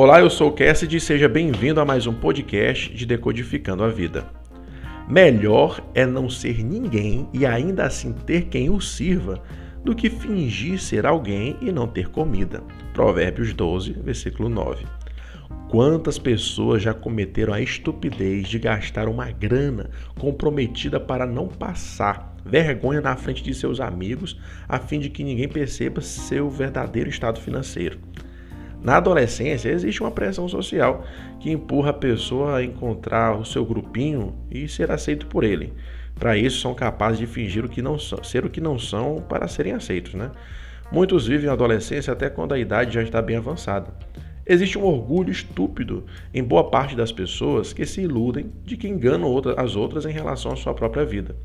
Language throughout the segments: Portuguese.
Olá, eu sou o Cassidy e seja bem-vindo a mais um podcast de Decodificando a Vida. Melhor é não ser ninguém e ainda assim ter quem o sirva do que fingir ser alguém e não ter comida. Provérbios 12, versículo 9. Quantas pessoas já cometeram a estupidez de gastar uma grana comprometida para não passar vergonha na frente de seus amigos, a fim de que ninguém perceba seu verdadeiro estado financeiro? Na adolescência, existe uma pressão social que empurra a pessoa a encontrar o seu grupinho e ser aceito por ele. Para isso, são capazes de fingir o que não são, ser o que não são para serem aceitos. Né? Muitos vivem a adolescência até quando a idade já está bem avançada. Existe um orgulho estúpido em boa parte das pessoas que se iludem de que enganam as outras em relação à sua própria vida.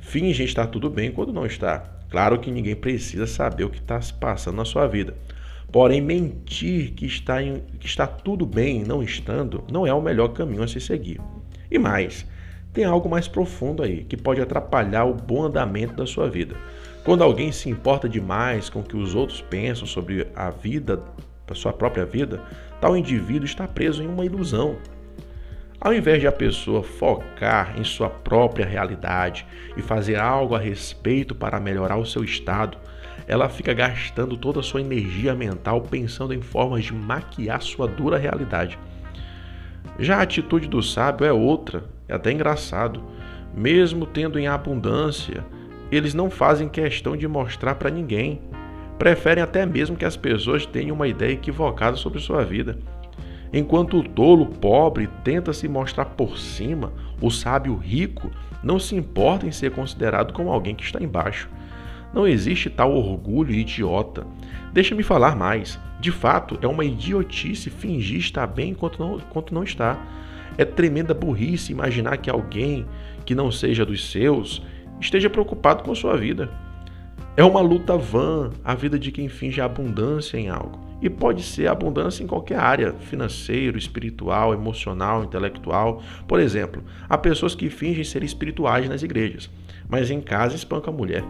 Fingem estar tudo bem quando não está. Claro que ninguém precisa saber o que está se passando na sua vida. Porém, mentir que está, em, que está tudo bem não estando não é o melhor caminho a se seguir. E mais, tem algo mais profundo aí que pode atrapalhar o bom andamento da sua vida. Quando alguém se importa demais com o que os outros pensam sobre a vida, a sua própria vida, tal indivíduo está preso em uma ilusão. Ao invés de a pessoa focar em sua própria realidade e fazer algo a respeito para melhorar o seu estado, ela fica gastando toda a sua energia mental pensando em formas de maquiar sua dura realidade. Já a atitude do sábio é outra, é até engraçado. Mesmo tendo em abundância, eles não fazem questão de mostrar para ninguém. Preferem até mesmo que as pessoas tenham uma ideia equivocada sobre sua vida. Enquanto o tolo pobre tenta se mostrar por cima, o sábio rico não se importa em ser considerado como alguém que está embaixo. Não existe tal orgulho idiota. Deixa-me falar mais. De fato, é uma idiotice fingir estar bem enquanto não, enquanto não está. É tremenda burrice imaginar que alguém que não seja dos seus esteja preocupado com sua vida. É uma luta vã a vida de quem finge abundância em algo. E pode ser abundância em qualquer área, financeiro, espiritual, emocional, intelectual. Por exemplo, há pessoas que fingem ser espirituais nas igrejas, mas em casa espancam a mulher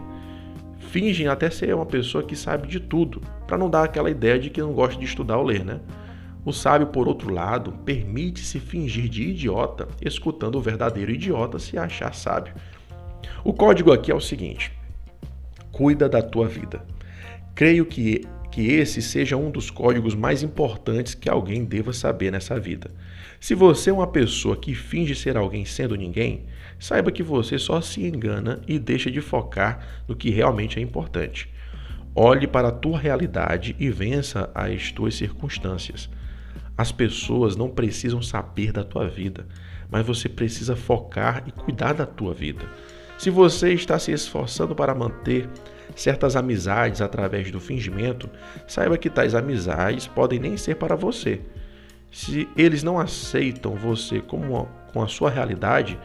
fingem até ser uma pessoa que sabe de tudo, para não dar aquela ideia de que não gosta de estudar ou ler, né? O sábio, por outro lado, permite-se fingir de idiota, escutando o verdadeiro idiota se achar sábio. O código aqui é o seguinte: cuida da tua vida. Creio que, que esse seja um dos códigos mais importantes que alguém deva saber nessa vida. Se você é uma pessoa que finge ser alguém sendo ninguém, saiba que você só se engana e deixa de focar no que realmente é importante. Olhe para a tua realidade e vença as tuas circunstâncias. As pessoas não precisam saber da tua vida, mas você precisa focar e cuidar da tua vida. Se você está se esforçando para manter certas amizades através do fingimento, saiba que tais amizades podem nem ser para você. Se eles não aceitam você como com a sua realidade,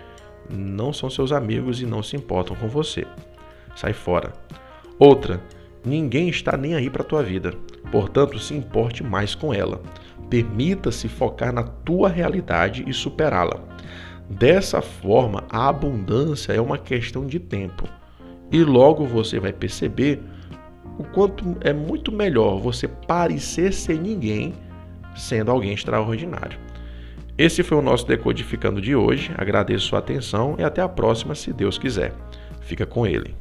não são seus amigos e não se importam com você. Sai fora. Outra, ninguém está nem aí para a tua vida, portanto, se importe mais com ela. Permita-se focar na tua realidade e superá-la. Dessa forma, a abundância é uma questão de tempo. E logo você vai perceber o quanto é muito melhor você parecer ser ninguém sendo alguém extraordinário. Esse foi o nosso Decodificando de hoje. Agradeço sua atenção e até a próxima, se Deus quiser. Fica com ele.